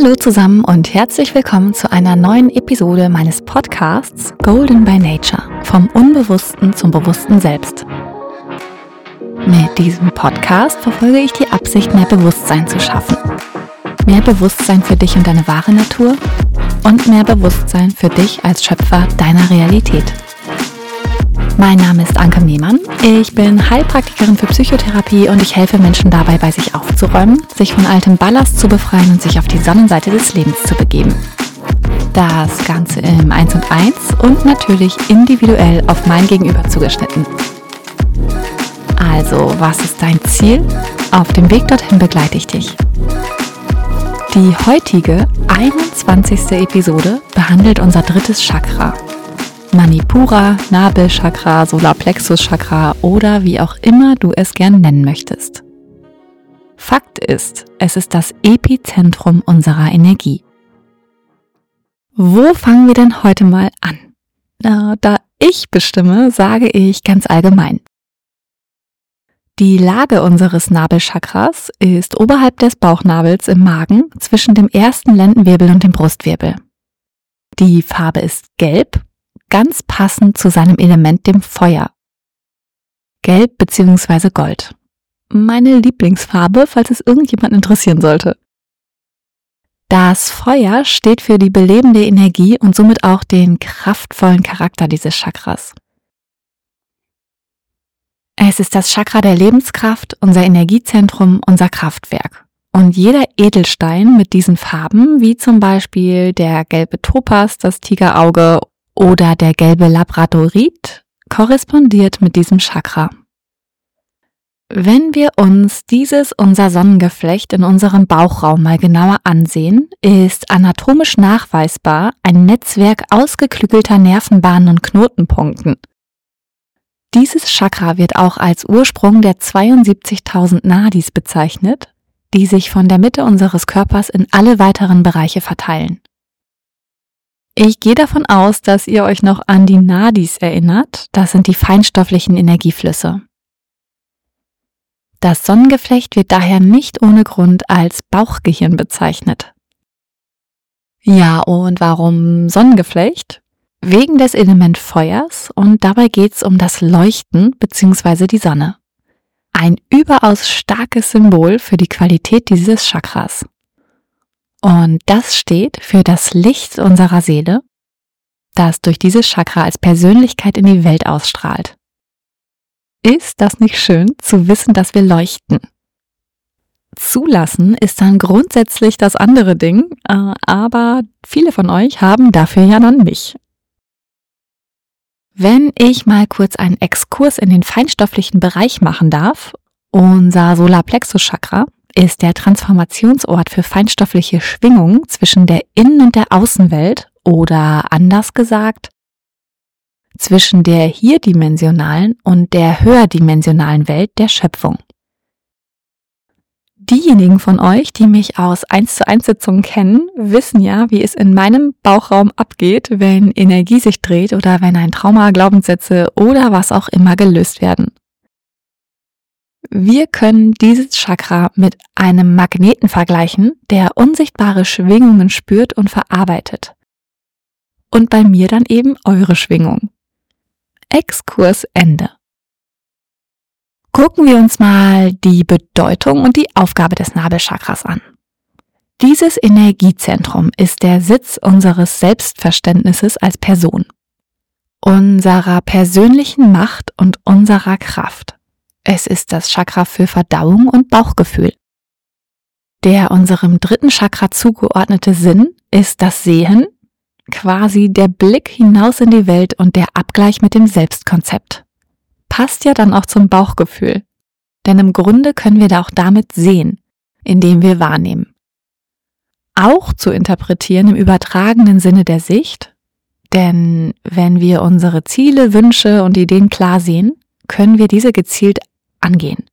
Hallo zusammen und herzlich willkommen zu einer neuen Episode meines Podcasts Golden by Nature vom Unbewussten zum bewussten Selbst. Mit diesem Podcast verfolge ich die Absicht, mehr Bewusstsein zu schaffen. Mehr Bewusstsein für dich und deine wahre Natur und mehr Bewusstsein für dich als Schöpfer deiner Realität. Mein Name ist Anke Nehmann. Ich bin Heilpraktikerin für Psychotherapie und ich helfe Menschen dabei, bei sich aufzuräumen, sich von altem Ballast zu befreien und sich auf die Sonnenseite des Lebens zu begeben. Das Ganze im 1 und 1 und natürlich individuell auf mein Gegenüber zugeschnitten. Also, was ist dein Ziel? Auf dem Weg dorthin begleite ich dich. Die heutige 21. Episode behandelt unser drittes Chakra, Manipura, Nabelchakra, Solarplexuschakra oder wie auch immer du es gern nennen möchtest. Fakt ist, es ist das Epizentrum unserer Energie. Wo fangen wir denn heute mal an? Na, da ich bestimme, sage ich ganz allgemein. Die Lage unseres Nabelchakras ist oberhalb des Bauchnabels im Magen zwischen dem ersten Lendenwirbel und dem Brustwirbel. Die Farbe ist gelb ganz passend zu seinem Element, dem Feuer. Gelb bzw. Gold. Meine Lieblingsfarbe, falls es irgendjemand interessieren sollte. Das Feuer steht für die belebende Energie und somit auch den kraftvollen Charakter dieses Chakras. Es ist das Chakra der Lebenskraft, unser Energiezentrum, unser Kraftwerk. Und jeder Edelstein mit diesen Farben, wie zum Beispiel der gelbe Topas, das Tigerauge oder der gelbe Labradorit korrespondiert mit diesem Chakra. Wenn wir uns dieses unser Sonnengeflecht in unserem Bauchraum mal genauer ansehen, ist anatomisch nachweisbar ein Netzwerk ausgeklügelter Nervenbahnen und Knotenpunkten. Dieses Chakra wird auch als Ursprung der 72.000 Nadis bezeichnet, die sich von der Mitte unseres Körpers in alle weiteren Bereiche verteilen. Ich gehe davon aus, dass ihr euch noch an die Nadis erinnert. Das sind die feinstofflichen Energieflüsse. Das Sonnengeflecht wird daher nicht ohne Grund als Bauchgehirn bezeichnet. Ja, und warum Sonnengeflecht? Wegen des Element Feuers und dabei geht es um das Leuchten bzw. die Sonne. Ein überaus starkes Symbol für die Qualität dieses Chakras. Und das steht für das Licht unserer Seele, das durch dieses Chakra als Persönlichkeit in die Welt ausstrahlt. Ist das nicht schön zu wissen, dass wir leuchten? Zulassen ist dann grundsätzlich das andere Ding, äh, aber viele von euch haben dafür ja dann mich. Wenn ich mal kurz einen Exkurs in den feinstofflichen Bereich machen darf, unser Solarplexus-Chakra ist der Transformationsort für feinstoffliche Schwingungen zwischen der Innen- und der Außenwelt oder anders gesagt, zwischen der hierdimensionalen und der höherdimensionalen Welt der Schöpfung. Diejenigen von euch, die mich aus 1 zu 1 Sitzungen kennen, wissen ja, wie es in meinem Bauchraum abgeht, wenn Energie sich dreht oder wenn ein Trauma, Glaubenssätze oder was auch immer gelöst werden. Wir können dieses Chakra mit einem Magneten vergleichen, der unsichtbare Schwingungen spürt und verarbeitet. Und bei mir dann eben eure Schwingung. Exkurs Ende. Gucken wir uns mal die Bedeutung und die Aufgabe des Nabelchakras an. Dieses Energiezentrum ist der Sitz unseres Selbstverständnisses als Person, unserer persönlichen Macht und unserer Kraft. Es ist das Chakra für Verdauung und Bauchgefühl. Der unserem dritten Chakra zugeordnete Sinn ist das Sehen, quasi der Blick hinaus in die Welt und der Abgleich mit dem Selbstkonzept. Passt ja dann auch zum Bauchgefühl. Denn im Grunde können wir da auch damit sehen, indem wir wahrnehmen. Auch zu interpretieren im übertragenen Sinne der Sicht, denn wenn wir unsere Ziele, Wünsche und Ideen klar sehen, können wir diese gezielt angehen.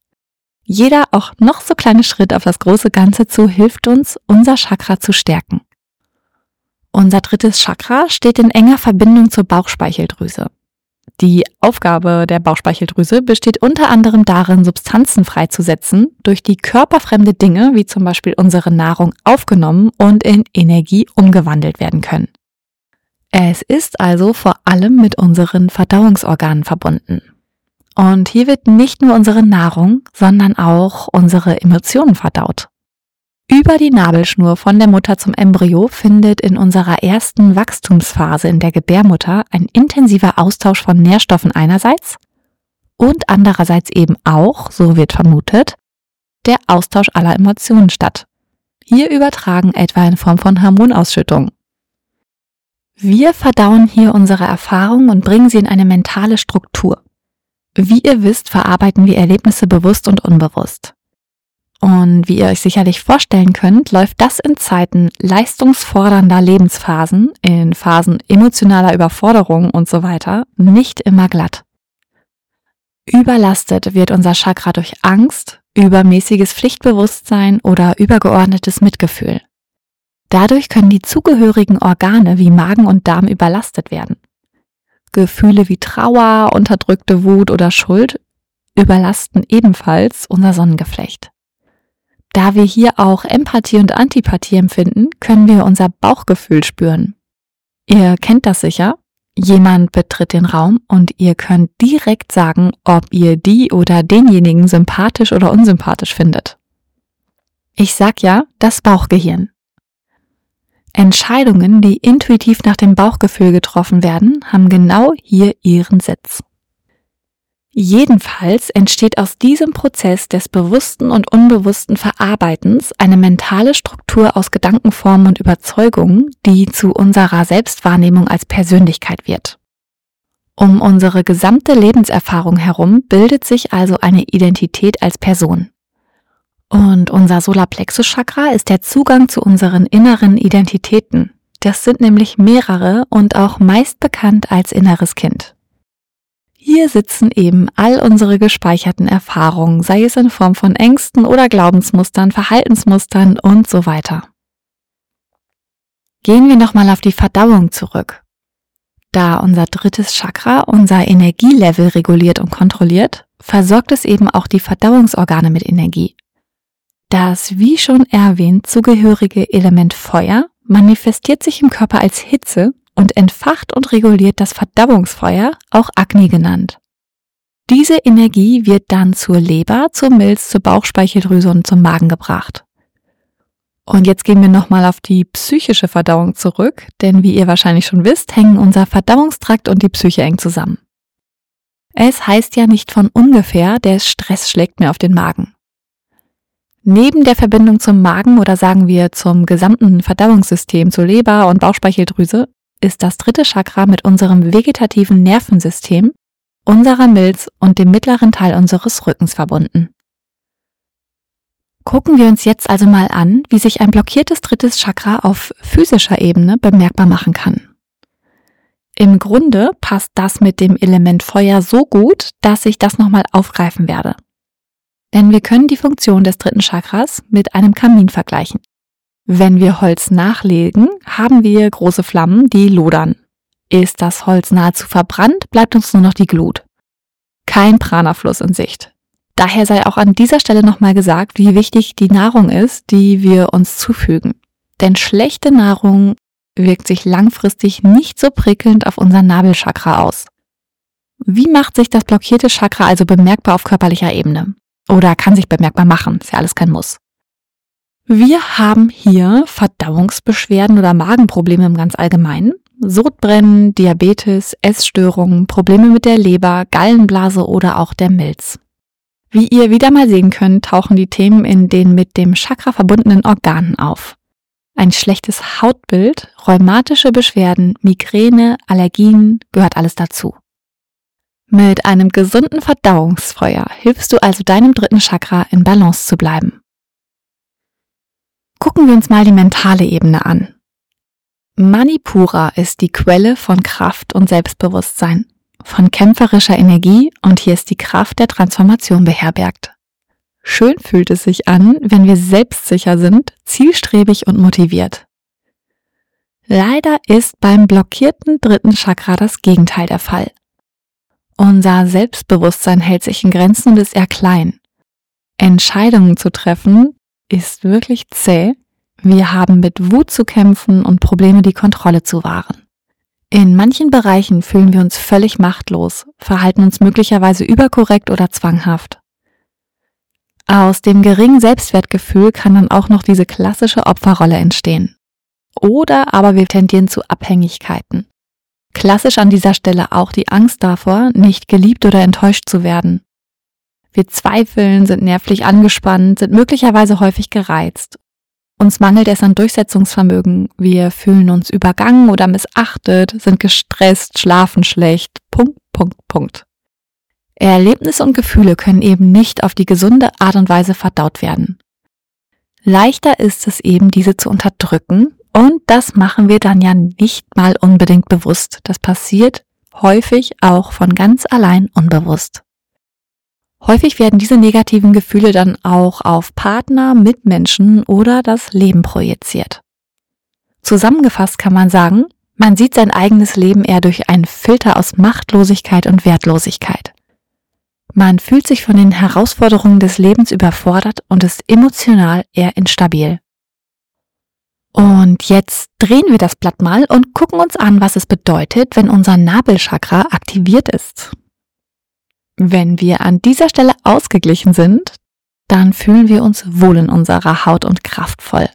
Jeder auch noch so kleine Schritt auf das große Ganze zu hilft uns, unser Chakra zu stärken. Unser drittes Chakra steht in enger Verbindung zur Bauchspeicheldrüse. Die Aufgabe der Bauchspeicheldrüse besteht unter anderem darin, Substanzen freizusetzen, durch die körperfremde Dinge, wie zum Beispiel unsere Nahrung, aufgenommen und in Energie umgewandelt werden können. Es ist also vor allem mit unseren Verdauungsorganen verbunden. Und hier wird nicht nur unsere Nahrung, sondern auch unsere Emotionen verdaut. Über die Nabelschnur von der Mutter zum Embryo findet in unserer ersten Wachstumsphase in der Gebärmutter ein intensiver Austausch von Nährstoffen einerseits und andererseits eben auch, so wird vermutet, der Austausch aller Emotionen statt. Hier übertragen etwa in Form von Hormonausschüttung. Wir verdauen hier unsere Erfahrungen und bringen sie in eine mentale Struktur. Wie ihr wisst, verarbeiten wir Erlebnisse bewusst und unbewusst. Und wie ihr euch sicherlich vorstellen könnt, läuft das in Zeiten leistungsfordernder Lebensphasen, in Phasen emotionaler Überforderung und so weiter, nicht immer glatt. Überlastet wird unser Chakra durch Angst, übermäßiges Pflichtbewusstsein oder übergeordnetes Mitgefühl. Dadurch können die zugehörigen Organe wie Magen und Darm überlastet werden. Gefühle wie Trauer, unterdrückte Wut oder Schuld überlasten ebenfalls unser Sonnengeflecht. Da wir hier auch Empathie und Antipathie empfinden, können wir unser Bauchgefühl spüren. Ihr kennt das sicher. Jemand betritt den Raum und ihr könnt direkt sagen, ob ihr die oder denjenigen sympathisch oder unsympathisch findet. Ich sag ja, das Bauchgehirn. Entscheidungen, die intuitiv nach dem Bauchgefühl getroffen werden, haben genau hier ihren Sitz. Jedenfalls entsteht aus diesem Prozess des bewussten und unbewussten Verarbeitens eine mentale Struktur aus Gedankenformen und Überzeugungen, die zu unserer Selbstwahrnehmung als Persönlichkeit wird. Um unsere gesamte Lebenserfahrung herum bildet sich also eine Identität als Person. Und unser Solarplexus-Chakra ist der Zugang zu unseren inneren Identitäten. Das sind nämlich mehrere und auch meist bekannt als inneres Kind. Hier sitzen eben all unsere gespeicherten Erfahrungen, sei es in Form von Ängsten oder Glaubensmustern, Verhaltensmustern und so weiter. Gehen wir nochmal auf die Verdauung zurück. Da unser drittes Chakra unser Energielevel reguliert und kontrolliert, versorgt es eben auch die Verdauungsorgane mit Energie. Das, wie schon erwähnt, zugehörige Element Feuer manifestiert sich im Körper als Hitze und entfacht und reguliert das Verdauungsfeuer, auch Agni genannt. Diese Energie wird dann zur Leber, zur Milz, zur Bauchspeicheldrüse und zum Magen gebracht. Und jetzt gehen wir nochmal auf die psychische Verdauung zurück, denn wie ihr wahrscheinlich schon wisst, hängen unser Verdauungstrakt und die Psyche eng zusammen. Es heißt ja nicht von ungefähr, der Stress schlägt mir auf den Magen. Neben der Verbindung zum Magen oder sagen wir zum gesamten Verdauungssystem, zur Leber und Bauchspeicheldrüse, ist das dritte Chakra mit unserem vegetativen Nervensystem, unserer Milz und dem mittleren Teil unseres Rückens verbunden. Gucken wir uns jetzt also mal an, wie sich ein blockiertes drittes Chakra auf physischer Ebene bemerkbar machen kann. Im Grunde passt das mit dem Element Feuer so gut, dass ich das nochmal aufgreifen werde. Denn wir können die Funktion des dritten Chakras mit einem Kamin vergleichen. Wenn wir Holz nachlegen, haben wir große Flammen, die lodern. Ist das Holz nahezu verbrannt, bleibt uns nur noch die Glut. Kein Prana-Fluss in Sicht. Daher sei auch an dieser Stelle nochmal gesagt, wie wichtig die Nahrung ist, die wir uns zufügen. Denn schlechte Nahrung wirkt sich langfristig nicht so prickelnd auf unser Nabelchakra aus. Wie macht sich das blockierte Chakra also bemerkbar auf körperlicher Ebene? Oder kann sich bemerkbar machen, ist ja alles kein Muss. Wir haben hier Verdauungsbeschwerden oder Magenprobleme im ganz Allgemeinen. Sodbrennen, Diabetes, Essstörungen, Probleme mit der Leber, Gallenblase oder auch der Milz. Wie ihr wieder mal sehen könnt, tauchen die Themen in den mit dem Chakra verbundenen Organen auf. Ein schlechtes Hautbild, rheumatische Beschwerden, Migräne, Allergien gehört alles dazu. Mit einem gesunden Verdauungsfeuer hilfst du also deinem dritten Chakra in Balance zu bleiben. Gucken wir uns mal die mentale Ebene an. Manipura ist die Quelle von Kraft und Selbstbewusstsein, von kämpferischer Energie und hier ist die Kraft der Transformation beherbergt. Schön fühlt es sich an, wenn wir selbstsicher sind, zielstrebig und motiviert. Leider ist beim blockierten dritten Chakra das Gegenteil der Fall. Unser Selbstbewusstsein hält sich in Grenzen und ist eher klein. Entscheidungen zu treffen ist wirklich zäh. Wir haben mit Wut zu kämpfen und Probleme die Kontrolle zu wahren. In manchen Bereichen fühlen wir uns völlig machtlos, verhalten uns möglicherweise überkorrekt oder zwanghaft. Aus dem geringen Selbstwertgefühl kann dann auch noch diese klassische Opferrolle entstehen. Oder aber wir tendieren zu Abhängigkeiten. Klassisch an dieser Stelle auch die Angst davor, nicht geliebt oder enttäuscht zu werden. Wir zweifeln, sind nervlich angespannt, sind möglicherweise häufig gereizt. Uns mangelt es an Durchsetzungsvermögen. Wir fühlen uns übergangen oder missachtet, sind gestresst, schlafen schlecht. Punkt, Punkt, Punkt. Erlebnisse und Gefühle können eben nicht auf die gesunde Art und Weise verdaut werden. Leichter ist es eben, diese zu unterdrücken und das machen wir dann ja nicht mal unbedingt bewusst. Das passiert häufig auch von ganz allein unbewusst. Häufig werden diese negativen Gefühle dann auch auf Partner, Mitmenschen oder das Leben projiziert. Zusammengefasst kann man sagen, man sieht sein eigenes Leben eher durch einen Filter aus Machtlosigkeit und Wertlosigkeit. Man fühlt sich von den Herausforderungen des Lebens überfordert und ist emotional eher instabil. Und jetzt drehen wir das Blatt mal und gucken uns an, was es bedeutet, wenn unser Nabelchakra aktiviert ist. Wenn wir an dieser Stelle ausgeglichen sind, dann fühlen wir uns wohl in unserer Haut und kraftvoll.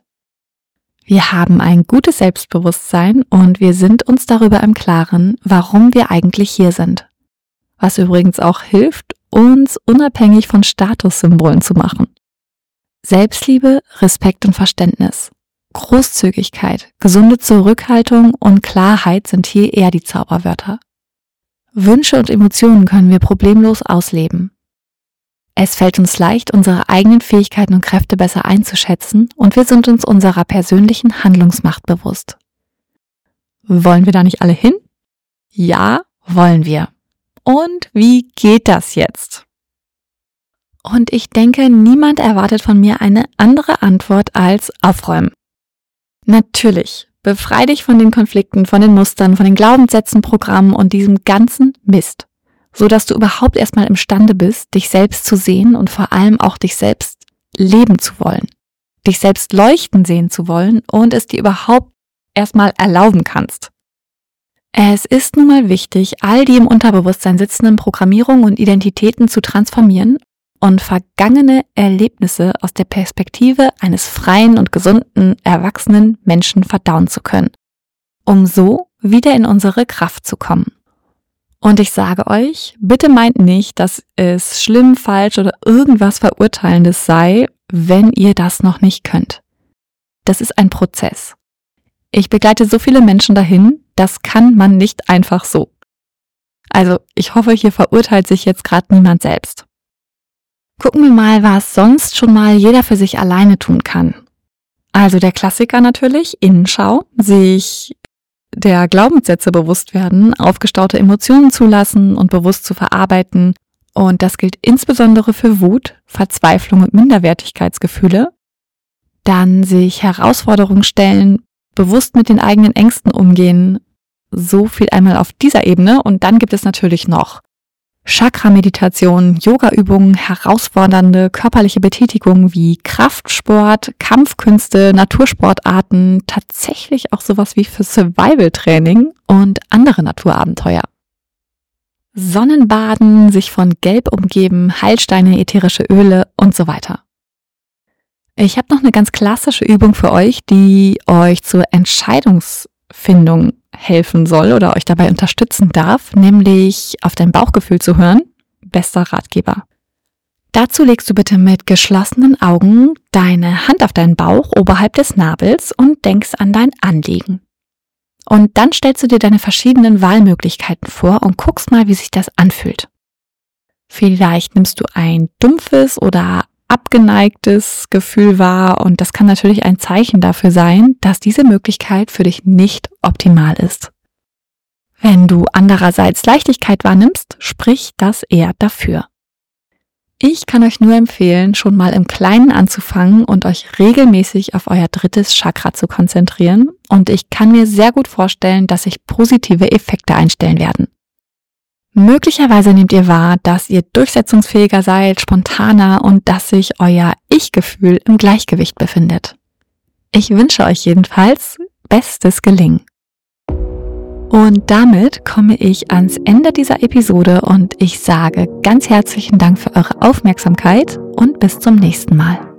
Wir haben ein gutes Selbstbewusstsein und wir sind uns darüber im Klaren, warum wir eigentlich hier sind. Was übrigens auch hilft, uns unabhängig von Statussymbolen zu machen. Selbstliebe, Respekt und Verständnis. Großzügigkeit, gesunde Zurückhaltung und Klarheit sind hier eher die Zauberwörter. Wünsche und Emotionen können wir problemlos ausleben. Es fällt uns leicht, unsere eigenen Fähigkeiten und Kräfte besser einzuschätzen und wir sind uns unserer persönlichen Handlungsmacht bewusst. Wollen wir da nicht alle hin? Ja, wollen wir. Und wie geht das jetzt? Und ich denke, niemand erwartet von mir eine andere Antwort als aufräumen. Natürlich, befrei dich von den Konflikten, von den Mustern, von den Glaubenssätzen, Programmen und diesem ganzen Mist, so dass du überhaupt erstmal imstande bist, dich selbst zu sehen und vor allem auch dich selbst leben zu wollen, dich selbst leuchten sehen zu wollen und es dir überhaupt erstmal erlauben kannst. Es ist nun mal wichtig, all die im Unterbewusstsein sitzenden Programmierungen und Identitäten zu transformieren und vergangene Erlebnisse aus der Perspektive eines freien und gesunden, erwachsenen Menschen verdauen zu können, um so wieder in unsere Kraft zu kommen. Und ich sage euch, bitte meint nicht, dass es schlimm, falsch oder irgendwas Verurteilendes sei, wenn ihr das noch nicht könnt. Das ist ein Prozess. Ich begleite so viele Menschen dahin, das kann man nicht einfach so. Also ich hoffe, hier verurteilt sich jetzt gerade niemand selbst. Gucken wir mal, was sonst schon mal jeder für sich alleine tun kann. Also der Klassiker natürlich, Innenschau, sich der Glaubenssätze bewusst werden, aufgestaute Emotionen zulassen und bewusst zu verarbeiten. Und das gilt insbesondere für Wut, Verzweiflung und Minderwertigkeitsgefühle. Dann sich Herausforderungen stellen, bewusst mit den eigenen Ängsten umgehen. So viel einmal auf dieser Ebene. Und dann gibt es natürlich noch Chakra-Meditation, Yoga-Übungen, herausfordernde körperliche Betätigungen wie Kraftsport, Kampfkünste, Natursportarten, tatsächlich auch sowas wie für Survival-Training und andere Naturabenteuer. Sonnenbaden, sich von Gelb umgeben, Heilsteine, ätherische Öle und so weiter. Ich habe noch eine ganz klassische Übung für euch, die euch zur Entscheidungsfindung helfen soll oder euch dabei unterstützen darf, nämlich auf dein Bauchgefühl zu hören. Bester Ratgeber. Dazu legst du bitte mit geschlossenen Augen deine Hand auf deinen Bauch oberhalb des Nabels und denkst an dein Anliegen. Und dann stellst du dir deine verschiedenen Wahlmöglichkeiten vor und guckst mal, wie sich das anfühlt. Vielleicht nimmst du ein dumpfes oder abgeneigtes Gefühl wahr und das kann natürlich ein Zeichen dafür sein, dass diese Möglichkeit für dich nicht optimal ist. Wenn du andererseits Leichtigkeit wahrnimmst, sprich das eher dafür. Ich kann euch nur empfehlen, schon mal im Kleinen anzufangen und euch regelmäßig auf euer drittes Chakra zu konzentrieren und ich kann mir sehr gut vorstellen, dass sich positive Effekte einstellen werden. Möglicherweise nehmt ihr wahr, dass ihr durchsetzungsfähiger seid, spontaner und dass sich euer Ich-Gefühl im Gleichgewicht befindet. Ich wünsche euch jedenfalls bestes Gelingen. Und damit komme ich ans Ende dieser Episode und ich sage ganz herzlichen Dank für eure Aufmerksamkeit und bis zum nächsten Mal.